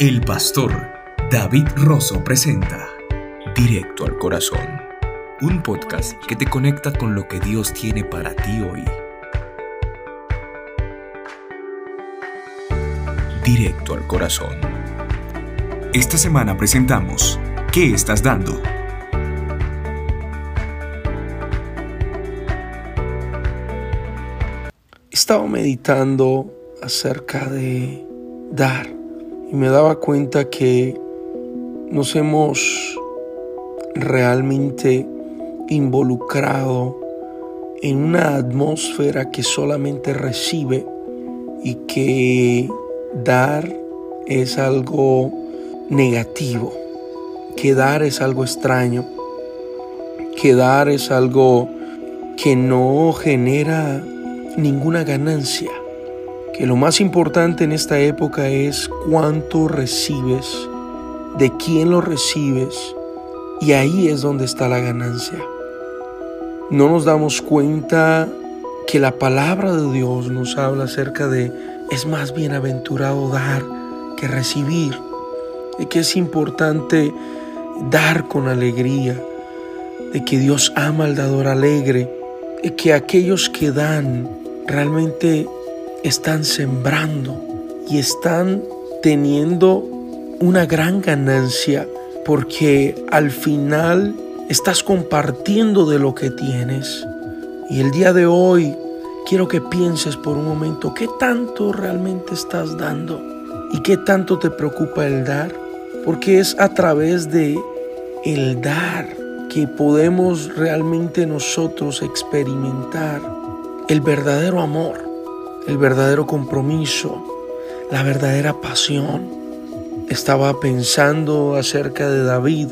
El pastor David Rosso presenta Directo al Corazón, un podcast que te conecta con lo que Dios tiene para ti hoy. Directo al Corazón. Esta semana presentamos ¿Qué estás dando? Estaba meditando acerca de dar y me daba cuenta que nos hemos realmente involucrado en una atmósfera que solamente recibe y que dar es algo negativo, que dar es algo extraño, que dar es algo que no genera ninguna ganancia que lo más importante en esta época es cuánto recibes, de quién lo recibes, y ahí es donde está la ganancia. No nos damos cuenta que la palabra de Dios nos habla acerca de es más bienaventurado dar que recibir, de que es importante dar con alegría, de que Dios ama al dador alegre, de que aquellos que dan realmente están sembrando y están teniendo una gran ganancia porque al final estás compartiendo de lo que tienes. Y el día de hoy quiero que pienses por un momento qué tanto realmente estás dando y qué tanto te preocupa el dar, porque es a través de el dar que podemos realmente nosotros experimentar el verdadero amor el verdadero compromiso, la verdadera pasión. Estaba pensando acerca de David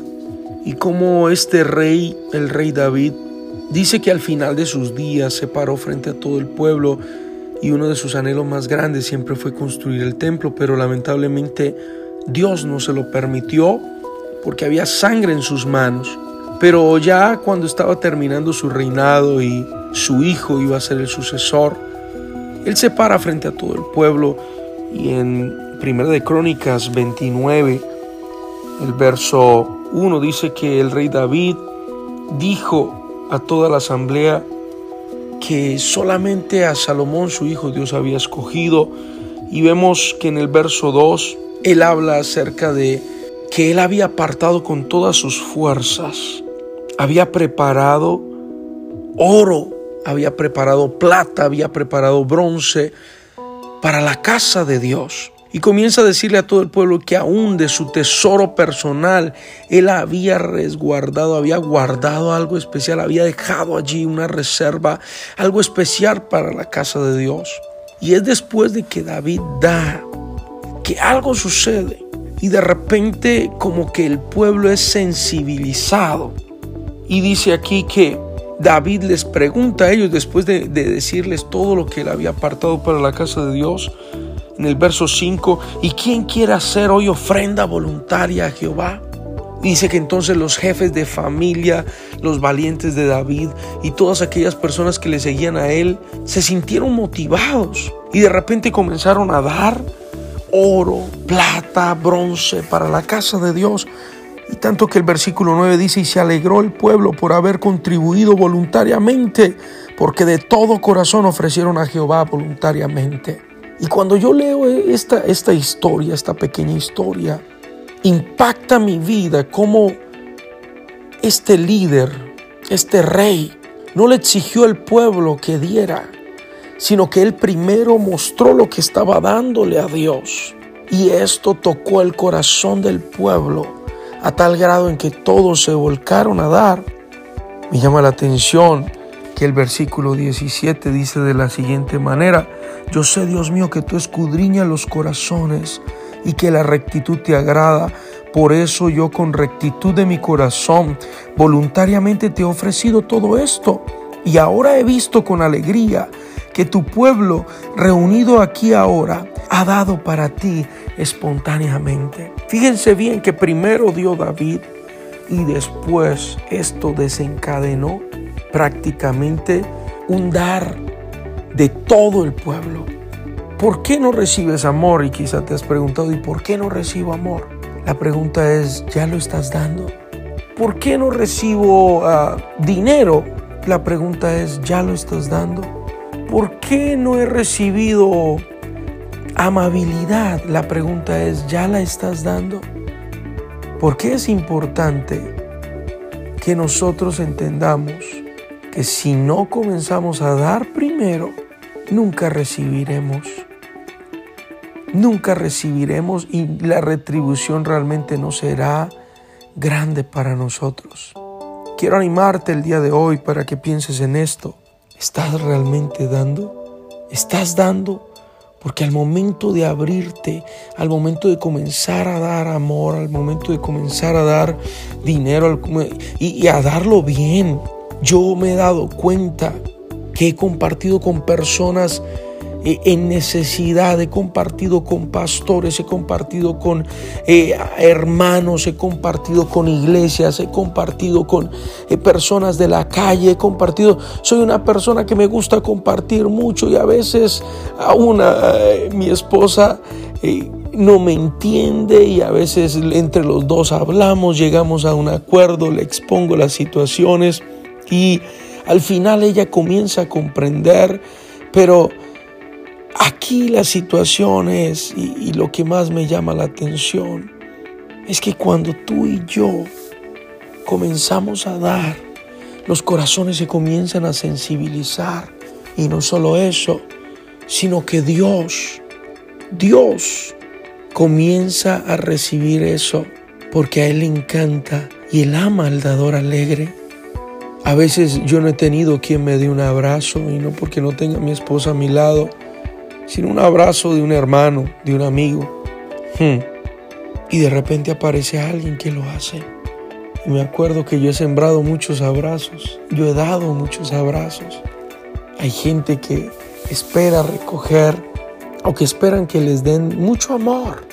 y cómo este rey, el rey David, dice que al final de sus días se paró frente a todo el pueblo y uno de sus anhelos más grandes siempre fue construir el templo, pero lamentablemente Dios no se lo permitió porque había sangre en sus manos. Pero ya cuando estaba terminando su reinado y su hijo iba a ser el sucesor, él se para frente a todo el pueblo y en Primera de Crónicas 29, el verso 1 dice que el rey David dijo a toda la asamblea que solamente a Salomón su hijo Dios había escogido. Y vemos que en el verso 2 él habla acerca de que él había apartado con todas sus fuerzas, había preparado oro había preparado plata, había preparado bronce para la casa de Dios. Y comienza a decirle a todo el pueblo que aún de su tesoro personal, él había resguardado, había guardado algo especial, había dejado allí una reserva, algo especial para la casa de Dios. Y es después de que David da que algo sucede. Y de repente como que el pueblo es sensibilizado. Y dice aquí que David les pregunta a ellos después de, decirles todo lo que él había apartado para la casa de Dios. En el verso 5, ¿y quién quiere hacer hoy ofrenda voluntaria a Jehová? Dice que entonces los jefes de familia, los valientes de David y todas aquellas personas que le seguían a él se sintieron motivados y de repente comenzaron a dar oro, plata, bronce para la casa de Dios. Y tanto que el versículo 9 dice, y se alegró el pueblo por haber contribuido voluntariamente, porque de todo corazón ofrecieron a Jehová voluntariamente. Y cuando yo leo esta, esta historia, esta pequeña historia, impacta mi vida como este líder, este rey, no le exigió al pueblo que diera, sino que él primero mostró lo que estaba dándole a Dios. Y esto tocó el corazón del pueblo a tal grado en que todos se volcaron a dar. Me llama la atención que el versículo 17 dice de la siguiente manera, yo sé Dios mío que tú escudriñas los corazones y que la rectitud te agrada. Por eso yo con rectitud de mi corazón voluntariamente te he ofrecido todo esto. Y ahora he visto con alegría que tu pueblo reunido aquí ahora ha dado para ti espontáneamente. Fíjense bien que primero dio David y después esto desencadenó prácticamente un dar de todo el pueblo. ¿Por qué no recibes amor? Y quizá te has preguntado, ¿y por qué no recibo amor? La pregunta es, ¿ya lo estás dando? ¿Por qué no recibo uh, dinero? La pregunta es, ¿ya lo estás dando? ¿Por qué no he recibido amabilidad? La pregunta es, ¿ya la estás dando? ¿Por qué es importante que nosotros entendamos que si no comenzamos a dar primero, nunca recibiremos nunca recibiremos y la retribución realmente no será grande para nosotros. Quiero animarte el día de hoy para que pienses en esto. ¿Estás realmente dando? ¿Estás dando? Porque al momento de abrirte, al momento de comenzar a dar amor, al momento de comenzar a dar dinero y, a darlo bien, yo me he dado cuenta que he compartido con personas eh, en necesidad, he compartido con pastores, he compartido con eh, hermanos, he compartido con iglesias, he compartido con eh, personas de la calle, he compartido, soy una persona que me gusta compartir mucho y a veces aún mi esposa no me entiende y a veces entre los dos hablamos, llegamos a un acuerdo, le expongo las situaciones y al final ella comienza a comprender, pero Aquí la situación es, y, lo que más me llama la atención, es que cuando tú y yo comenzamos a dar, los corazones se comienzan a sensibilizar. Y no solo eso, sino que Dios, Dios comienza a recibir eso porque a Él le encanta y Él ama al dador alegre. A veces yo no he tenido quien me dé un abrazo y no porque no tenga mi esposa a mi lado, sino un abrazo de un hermano, de un amigo. Hmm. Y de repente aparece alguien que lo hace. Y me acuerdo que yo he sembrado muchos abrazos, yo he dado muchos abrazos. Hay gente que espera recoger o que esperan que les den mucho amor,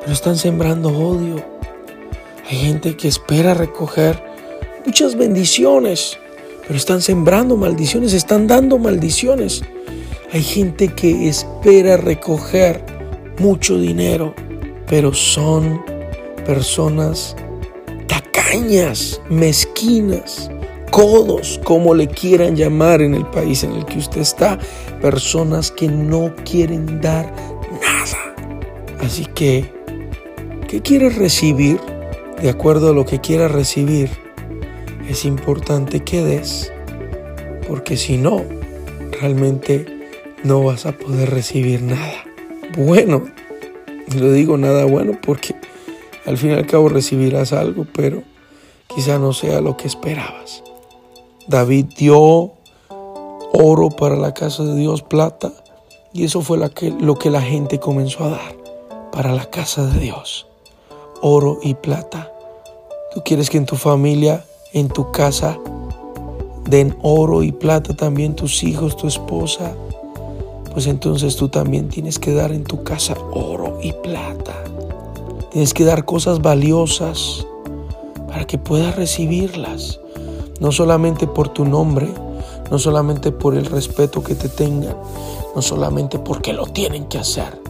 pero están sembrando odio. Hay gente que espera recoger muchas bendiciones, pero están sembrando maldiciones, están dando maldiciones. Hay gente que espera recoger mucho dinero, pero son personas tacañas, mezquinas, codos, como le quieran llamar en el país en el que usted está, personas que no quieren dar nada. Así que, ¿qué quieres recibir? De acuerdo a lo que quieras recibir, es importante que des, porque si no, realmente no vas a poder recibir nada bueno. Lo digo nada bueno porque al fin y al cabo recibirás algo, pero quizá no sea lo que esperabas. David dio oro para la casa de Dios, plata, y eso fue lo que la gente comenzó a dar para la casa de Dios. Oro y plata. Tú quieres que en tu familia, en tu casa, den oro y plata también tus hijos, tu esposa, pues entonces tú también tienes que dar en tu casa oro y plata. Tienes que dar cosas valiosas para que puedas recibirlas. No solamente por tu nombre, no solamente por el respeto que te tengan, no solamente porque lo tienen que hacer,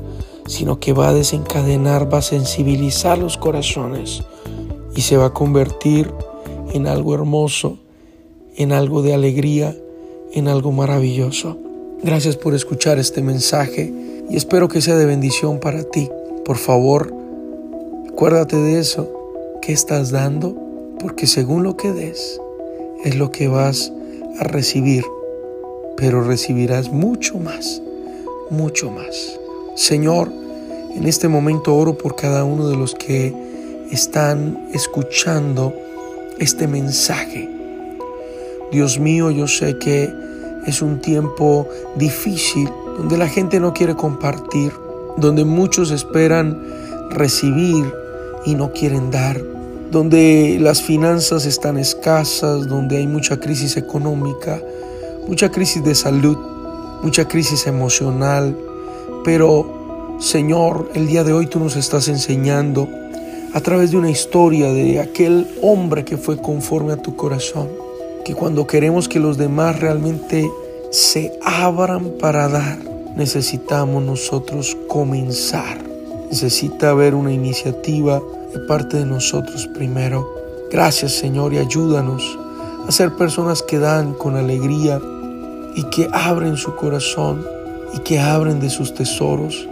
sino que va a desencadenar, va a sensibilizar los corazones y se va a convertir en algo hermoso, en algo de alegría, en algo maravilloso. Gracias por escuchar este mensaje y espero que sea de bendición para ti. Por favor, acuérdate de eso. ¿Qué estás dando? Porque según lo que des, es lo que vas a recibir. Pero recibirás mucho más, mucho más. Señor, en este momento oro por cada uno de los que están escuchando este mensaje. Dios mío, yo sé que es un tiempo difícil donde la gente no quiere compartir, donde muchos esperan recibir y no quieren dar, donde las finanzas están escasas, donde hay mucha crisis económica, mucha crisis de salud, mucha crisis emocional. Pero, Señor, el día de hoy tú nos estás enseñando a través de una historia de aquel hombre que fue conforme a tu corazón que cuando queremos que los demás realmente se abran para dar, necesitamos nosotros comenzar. Necesita haber una iniciativa de parte de nosotros primero. Gracias Señor y ayúdanos a ser personas que dan con alegría y que abren su corazón y que abren de sus tesoros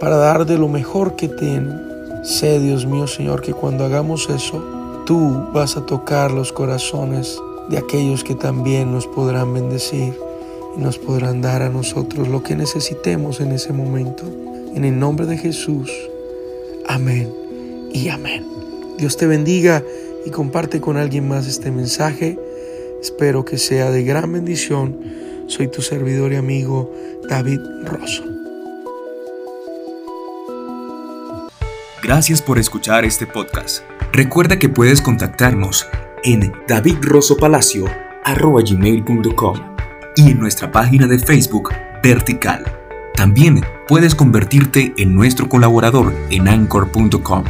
para dar de lo mejor que tienen. Sé, Dios mío, Señor, que cuando hagamos eso, tú vas a tocar los corazones de aquellos que también nos podrán bendecir y nos podrán dar a nosotros lo que necesitemos en ese momento. En el nombre de Jesús. Amén y amén. Dios te bendiga y comparte con alguien más este mensaje. Espero que sea de gran bendición. Soy tu servidor y amigo David Rosso. Gracias por escuchar este podcast. Recuerda que puedes contactarnos en davidrosopalacio.com y en nuestra página de Facebook Vertical. También puedes convertirte en nuestro colaborador en anchor.com